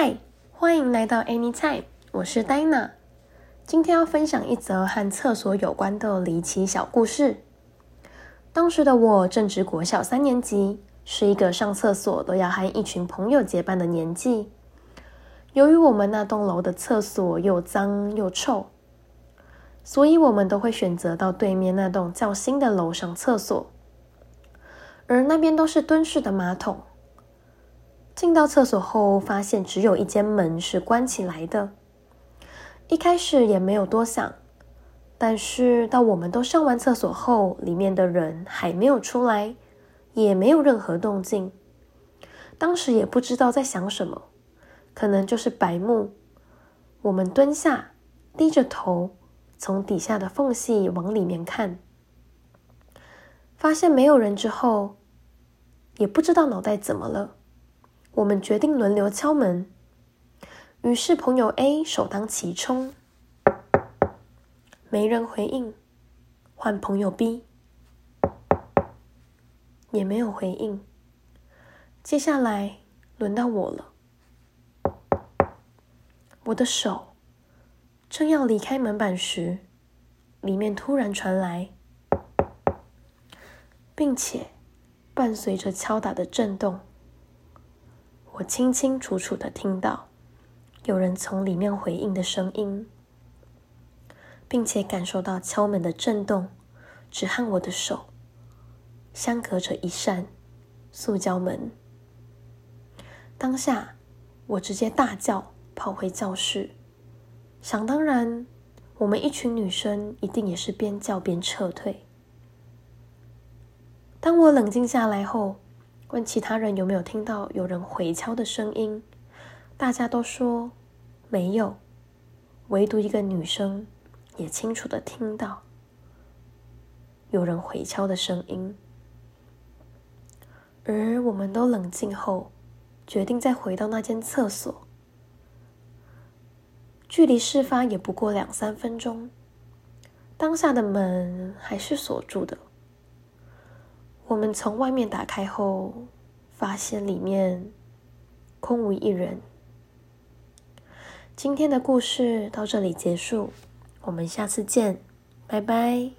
嗨，欢迎来到 Anytime，我是 Dina。今天要分享一则和厕所有关的离奇小故事。当时的我正值国小三年级，是一个上厕所都要和一群朋友结伴的年纪。由于我们那栋楼的厕所又脏又臭，所以我们都会选择到对面那栋较新的楼上厕所，而那边都是蹲式的马桶。进到厕所后，发现只有一间门是关起来的。一开始也没有多想，但是到我们都上完厕所后，里面的人还没有出来，也没有任何动静。当时也不知道在想什么，可能就是白目。我们蹲下，低着头，从底下的缝隙往里面看，发现没有人之后，也不知道脑袋怎么了。我们决定轮流敲门，于是朋友 A 首当其冲，没人回应，换朋友 B 也没有回应。接下来轮到我了，我的手正要离开门板时，里面突然传来，并且伴随着敲打的震动。我清清楚楚的听到有人从里面回应的声音，并且感受到敲门的震动，只和我的手相隔着一扇塑胶门。当下，我直接大叫，跑回教室。想当然，我们一群女生一定也是边叫边撤退。当我冷静下来后，问其他人有没有听到有人回敲的声音，大家都说没有，唯独一个女生也清楚的听到有人回敲的声音。而我们都冷静后，决定再回到那间厕所。距离事发也不过两三分钟，当下的门还是锁住的。我们从外面打开后，发现里面空无一人。今天的故事到这里结束，我们下次见，拜拜。